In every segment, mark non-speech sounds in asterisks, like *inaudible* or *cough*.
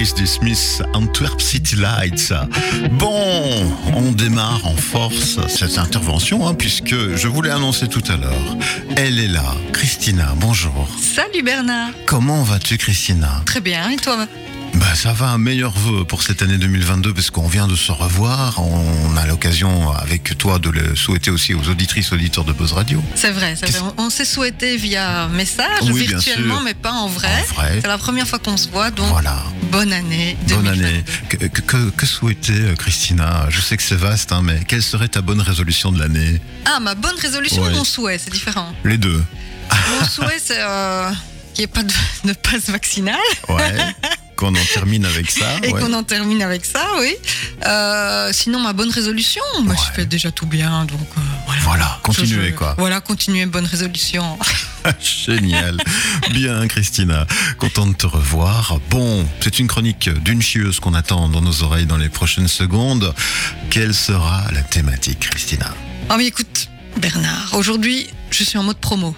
compositrice du Smith Antwerp City Lights. Bon, on démarre en force cette intervention, hein, puisque je voulais annoncer tout à l'heure. Elle est là, Christina, bonjour. Salut Bernard. Comment vas-tu, Christina? Très bien, et toi? Bah, ça va, un meilleur vœu pour cette année 2022 parce qu'on vient de se revoir. On a l'occasion avec toi de le souhaiter aussi aux auditrices, auditeurs de Buzz Radio. C'est vrai, c'est vrai. On, s'est souhaité via message, Oui, virtuellement, mais pas en vrai. C'est la première fois qu'on se voit, donc Voilà. bonne année. Bonne 2022. année. Que, que, souhaiter, euh, Christina? Je sais que c'est vaste, hein, mais quelle serait ta bonne résolution de l'année? Ah, ma bonne résolution Ouais. ou mon souhait, c'est différent. Les deux. Mon souhait, c'est euh, qu'il n'y ait pas de, de passe vaccinal Ouais. *laughs* Qu'on en termine avec ça. *laughs* et ouais. qu'on en termine avec ça, oui. Euh, sinon, ma bonne résolution, moi, je fais déjà tout bien, donc euh, voilà. Voilà, continuez, Je- je- quoi. Voilà, continuer, bonne résolution. *laughs* Génial. Bien, Christina. Content de te revoir. Bon, c'est une chronique d'une chieuse qu'on attend dans nos oreilles dans les prochaines secondes. Quelle sera la thématique, Christina? Oh, mais écoute, Bernard, aujourd'hui, je suis en mode promo.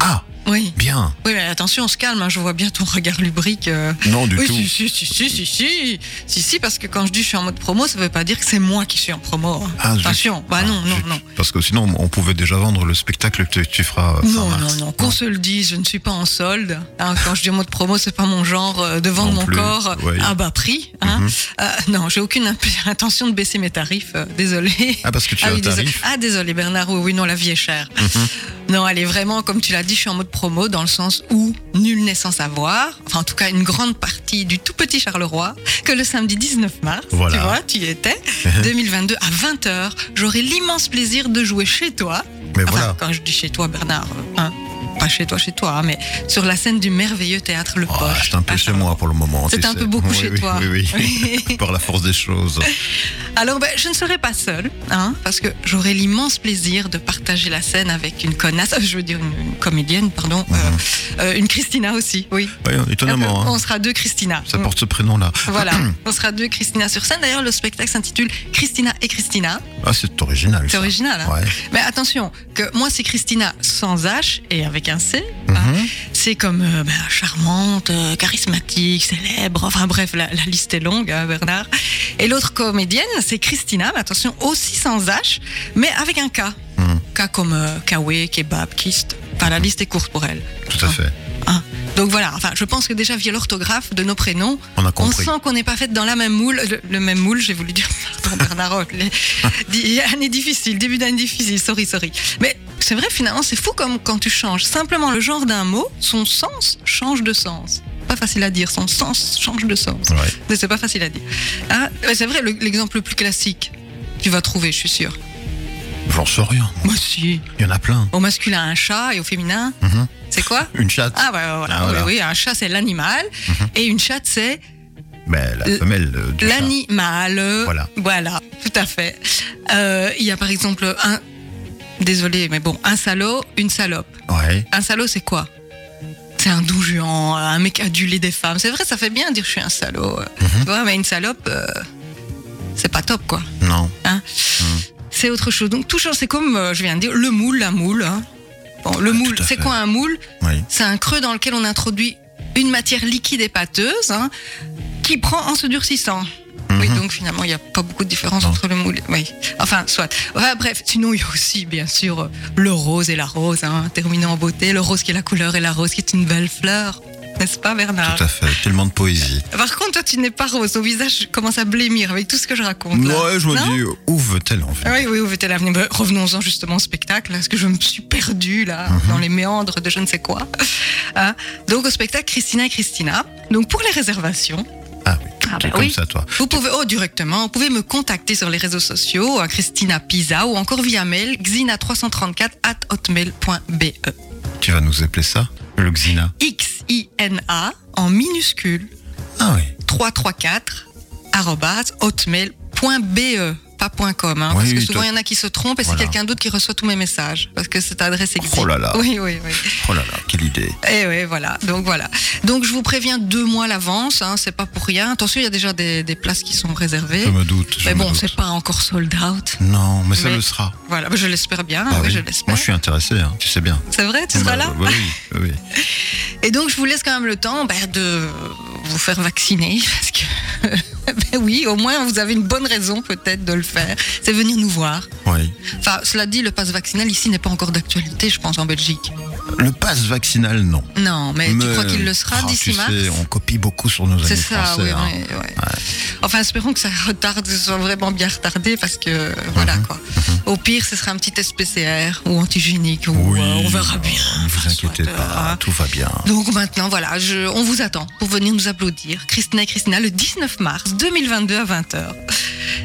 Ah, oui. Bien. Oui, mais attention, on se calme. Hein, je vois bien ton regard lubrique. Euh. Non, du tout. Si si si, si, si, si, si, si, parce que quand je dis je suis en mode promo, ça ne veut pas dire que c'est moi qui suis en promo. Hein. Ah, attention. Bah non, ah, non, non. Parce que sinon, on pouvait déjà vendre le spectacle que tu feras. Euh, non, non, non, Qu'on se le dise, je ne suis pas en solde. Hein. Quand je dis en mode promo, c'est pas mon genre euh, de vendre mon corps à bas prix. Mm -hmm. non, j'ai aucune *laughs* intention de baisser mes tarifs. désolé. Ah, parce que tu ah as oui, tarif. Ah, désolé, Bernard. Oui, non, la vie est chère. Mhm. Non, elle est vraiment, comme tu l'as dit, je suis en mode promo promo, dans le sens où nul n'est sans savoir, enfin en tout cas une grande partie du tout petit Charleroi, que le samedi 19 mars, Voilà. tu vois, tu y étais, *laughs* 2022 à 20h, j'aurai l'immense plaisir de jouer chez toi. Mais Enfin, voilà. quand je dis chez toi, Bernard, euh, hein, pas chez toi, chez toi, hein, mais sur la scène du merveilleux théâtre Le Oh, Poche. c'est un peu chez moi pour le moment. C'est un peu beaucoup Oui, chez oui, toi. Oui, oui. *laughs* Par la force des choses. Alors, ben, je ne serai pas seule, hein, parce que j'aurai l'immense plaisir de partager la scène avec une connasse, euh, je veux dire une, une comédienne, pardon, euh, Mhm. euh, une Christina aussi, oui. Oui, étonnamment. hein. On sera deux Christina. Ça porte ce prénom-là. Voilà, *clears throat* on sera deux Christina sur scène. D'ailleurs, le spectacle s'intitule Christina et Christina. Ah, c'est original. C'est original. Hein Ouais. Mais attention, que moi c'est Christina sans H et avec un Hein. Mhm. C'est comme euh, ben, charmante, euh, charismatique, célèbre. Enfin bref, la, la liste est longue, hein, Bernard. Et l'autre comédienne, c'est Christina, mais attention, aussi sans H, mais avec un K. Mhm. K comme euh, Kawe, kebab, kist. Enfin, la liste est courte pour elle. Tout à fait. Hein. Donc voilà, enfin, je pense que déjà via l'orthographe de nos prénoms, On a on compris. sent qu'on n'est pas fait dans la même moule, le, le même moule, j'ai voulu dire, *laughs* pardon Bernard *laughs* année difficile, début d'année difficile, sorry, sorry. Mais c'est vrai, finalement, c'est fou comme quand tu changes simplement le genre d'un mot, son sens change de sens. Pas facile à dire, son sens change de sens. Ouais. Mais C'est pas facile à dire. Ah, c'est vrai, le- l'exemple le plus classique, tu vas trouver, je suis sûre. J'en sais rien. Moi aussi. Il y en a plein. Au masculin, un chat, et au féminin, Mhm. c'est quoi *laughs* Une chatte. Ah, bah voilà, Ah, voilà. Oui, oui, un chat, c'est l'animal, et une chatte, c'est Mais la L- femelle euh, du chat. L'animal. Voilà. Voilà, tout à fait. Euh, Il y a par exemple un. Désolé, mais bon, un salaud, une salope. Ouais. Un salaud, c'est quoi? C'est un doujuant, un mec adulé des femmes. C'est vrai, ça fait bien dire je suis un salaud. Mhm. Tu vois, mais une salope, euh, c'est pas top, quoi. Non. C'est autre chose. Donc, tout c'est comme, euh, je viens de dire, le moule, la moule. hein. Bon, le Ah, moule, c'est fait. quoi un moule? Oui. C'est un creux dans lequel on introduit une matière liquide et pâteuse hein, qui prend en se durcissant. Oui, Mhm. donc finalement, il n'y a pas beaucoup de différence Non. entre le moule. Oui, enfin, soit. Enfin, bref, sinon, il y a aussi, bien sûr, euh, le rose et la rose, hein, terminant en beauté. Le rose qui est la couleur et la rose qui est une belle fleur. N'est-ce pas, Bernard? Tout à fait. Tellement de poésie. Par contre, toi, tu n'es pas rose. Ton visage commence à blêmir avec tout ce que je raconte. là. Ouais, je me dis, où veut-elle en venir? Oui, oui, où veut-elle venir? Ben, Revenons-en justement au spectacle, parce que je me suis perdue là, Mhm. dans les méandres de je ne sais quoi. Hein Donc au spectacle Christina et Christina. Donc pour les réservations, Ah oui. Ah bah comme oui. ça, toi. vous pouvez, oh directement, vous pouvez me contacter sur les réseaux sociaux, à Christina Pisa, ou encore via mail, xina334 at hotmail.be. Tu vas nous appeler ça Le Xina. X-I-N-A en minuscule Ah oui. 334 arobase hotmail.be. pas .com, hein, Oui, parce que souvent il y en a qui se trompent et Voilà. c'est quelqu'un d'autre qui reçoit tous mes messages, parce que cette adresse existe. Oh là là. Oui, oui, oui. Oh là là, quelle idée. Et oui, voilà. Donc voilà. Donc je vous préviens deux mois à l'avance, hein, c'est pas pour rien. Attention, il y a déjà des, des places qui sont réservées. Je me doute. je Mais bon, c'est pas encore sold out. Non, mais ça le sera. Voilà, bah, je l'espère bien. Ah oui, je Moi, je suis intéressé, hein, tu sais bien. C'est vrai, tu seras Bah, là Oui, oui, oui. *laughs* Et donc, je vous laisse quand même le temps bah, de vous faire vacciner. *laughs* Parce que, oui, au moins, vous avez une bonne raison peut-être de le faire. C'est venir nous voir. oui. Enfin, cela dit, le pass vaccinal ici n'est pas encore d'actualité, je pense, en Belgique. Le pass vaccinal, non. Non, mais, tu crois qu'il le sera Ah, d'ici mars sais, on copie beaucoup sur nos amis C'est ça, français. oui, hein. oui, ouais. Enfin, espérons que ça retarde, que ce soit vraiment bien retardé parce que, voilà Mhm, quoi. Au pire, ce sera un petit test PCR ou antigénique ou Oui, euh, on verra bien. Ne vous inquiétez soit, pas, euh, tout va bien. Donc maintenant, voilà, je, on vous attend pour venir nous applaudir. Christina et Christina, le 19 mars 2022 à 20h.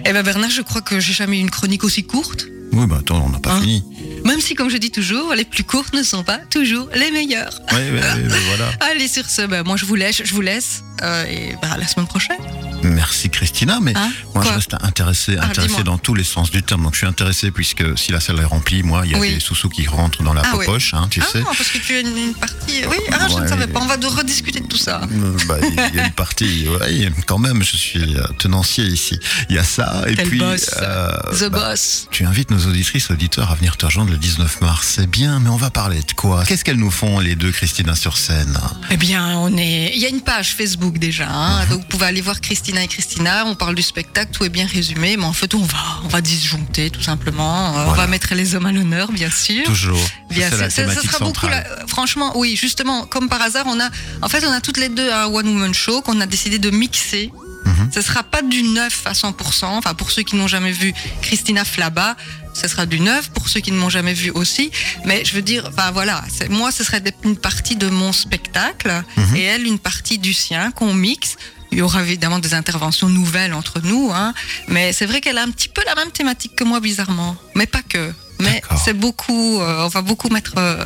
Eh ben Bernard, je crois que j'ai jamais eu une chronique aussi courte. Oui, bah attends, on n'a pas Hein fini. Même si, comme je dis toujours, les plus courtes ne sont pas toujours les meilleures. Oui, oui, voilà. *laughs* Allez, sur ce, ben, moi je vous laisse, je vous laisse. euh, et ben, à la semaine prochaine. Merci Christina, mais Hein moi je reste intéressé, Ah, intéressé dans tous les sens du terme. Donc je suis intéressé puisque si la salle est remplie, moi il y a Oui. des sous-sous qui rentrent dans la Ah oui. poche, hein, tu ah sais. non, parce que tu as une, une partie. Oui, ah, je Ouais. ne savais pas. On va de rediscuter de tout ça. Euh, bah, Il y a une partie, *laughs* oui, quand même, je suis euh, tenancier ici. Il y a ça, et Quel puis boss. euh, The bah, boss. tu invites nos auditrices, auditeurs à venir te rejoindre le 19 mars. C'est bien, mais on va parler de quoi? Qu'est-ce qu'elles nous font les deux, Christina, sur scène? Eh bien, on est. Il y a une page Facebook déjà, hein, Mhm. donc vous pouvez aller voir Christina et Christina. On parle du spectacle, tout est bien résumé, mais en fait, on va, on va disjoncter tout simplement. Euh, On va mettre les hommes à l'honneur, bien sûr. Toujours. Bien sûr, la ça, ça thématique sera beaucoup. franchement, oui, justement, comme par hasard, on a, en fait, on a toutes les deux un one woman show qu'on a décidé de mixer. Mhm. Ce sera pas du neuf à 100%. Enfin, pour ceux qui n'ont jamais vu Christina Flaba, ce sera du neuf. Pour ceux qui ne m'ont jamais vu aussi. Mais je veux dire, enfin voilà, moi, ce serait une partie de mon spectacle Mhm. et elle une partie du sien qu'on mixe. Il y aura évidemment des interventions nouvelles entre nous, hein. Mais c'est vrai qu'elle a un petit peu la même thématique que moi, bizarrement. Mais pas que. Mais c'est beaucoup, euh, on va beaucoup mettre euh,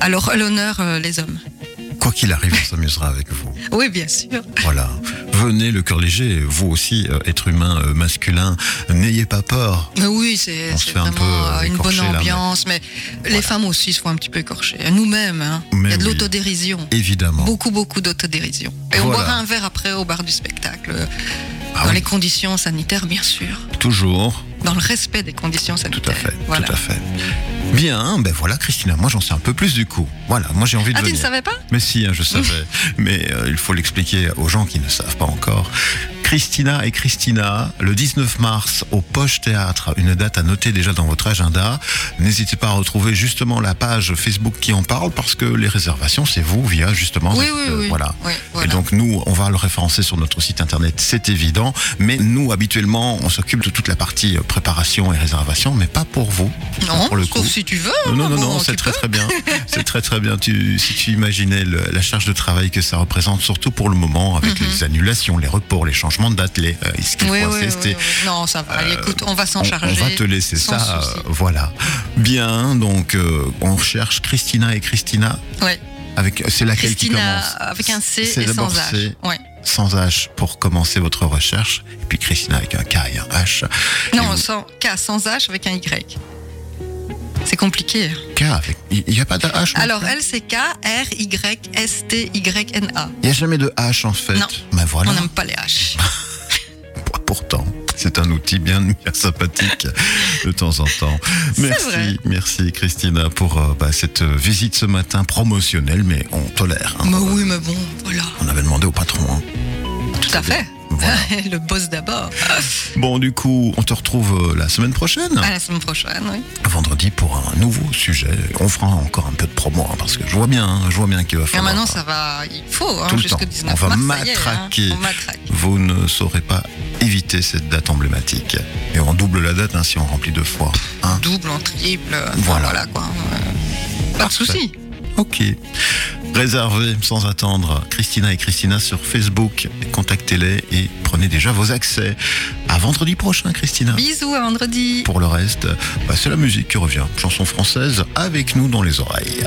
à l'honneur euh, les hommes. Quoi qu'il arrive, on s'amusera avec vous. Oui, bien sûr. Voilà. Venez le cœur léger, vous aussi, euh, être humain euh, masculin, n'ayez pas peur. Mais oui, c'est On se c'est fait un vraiment peu, euh, une bonne écorcher, là, mais- ambiance. Mais, les femmes aussi se font un petit peu écorcher. Nous-mêmes, hein. il y a de oui. l'autodérision. Évidemment. Beaucoup, beaucoup d'autodérision. Et on boira un verre après au bar du spectacle. Ah dans oui. les conditions sanitaires, bien sûr. Toujours. Dans le respect des conditions Tout sanitaires. à fait. Voilà. Tout à fait. Bien, ben voilà, Christina, moi j'en sais un peu plus du coup. Voilà, moi j'ai envie de Ah, tu ne venir. savais pas? Mais si, hein, je savais. *laughs* Mais euh, il faut l'expliquer aux gens qui ne savent pas encore. Christina et Christina, le 19 mars au Poche Théâtre, une date à noter déjà dans votre agenda. N'hésitez pas à retrouver justement la page Facebook qui en parle parce que les réservations, c'est vous via justement. Oui, cette, oui, euh, oui. Voilà. Et donc nous, on va le référencer sur notre site internet, c'est évident. Mais nous, habituellement, on s'occupe de toute la partie préparation et réservation, mais pas pour vous. non, pour le coup. si tu veux. Non, non, hein, non, c'est très peux. très bien. *laughs* C'est très très bien. Tu, si tu imaginais le- la charge de travail que ça représente, surtout pour le moment, avec les annulations, les reports, les changements les, euh, ce. Oui, oui, oui, oui. Non, ça va. Allez, écoute, on va s'en charger. on va te laisser ça, souci. euh, voilà. Bien, donc euh, on cherche Christina et Christina. Ouais. Avec, c'est laquelle qui Christina commence avec un C C'est et sans H. C, Ouais. sans H pour commencer votre recherche, et puis Christina avec un K et un H. Non, vous- sans K, sans H avec un Y. Compliqué. K. Il n'y a pas de H. Alors, elle, c'est K, R, Y, S, T, Y, N, A. Il n'y a jamais de H en fait. Non. Mais voilà. On n'aime pas les H. *laughs* Pourtant, c'est un outil bien, bien sympathique de temps en temps. Merci, merci Christina pour euh, bah, cette euh, visite ce matin promotionnelle, mais on tolère. hein. Bah oui, mais bon, voilà. On avait demandé au patron. hein. Tout à fait. Voilà. *laughs* Le boss d'abord. *laughs* Bon, du coup, on te retrouve euh, la semaine prochaine, À la semaine prochaine, oui. vendredi, pour un nouveau sujet. On fera encore un peu de promo, hein, parce que je vois bien, hein, je vois bien qu'il va Et falloir. maintenant, ça va, il faut, hein, Tout le temps. 19 On va mars, est, hein. matraquer. On matraque. Vous ne saurez pas éviter cette date emblématique. Et on double la date si on remplit deux fois. Double, en triple, Voilà. voilà. quoi. Euh, Pas de souci. Ok. Réservez sans attendre Christina et Christina sur Facebook. Contactez-les et prenez déjà vos accès. À vendredi prochain, Christina. Bisous à vendredi. Pour le reste, bah, c'est la musique qui revient. Chanson française avec nous dans les oreilles.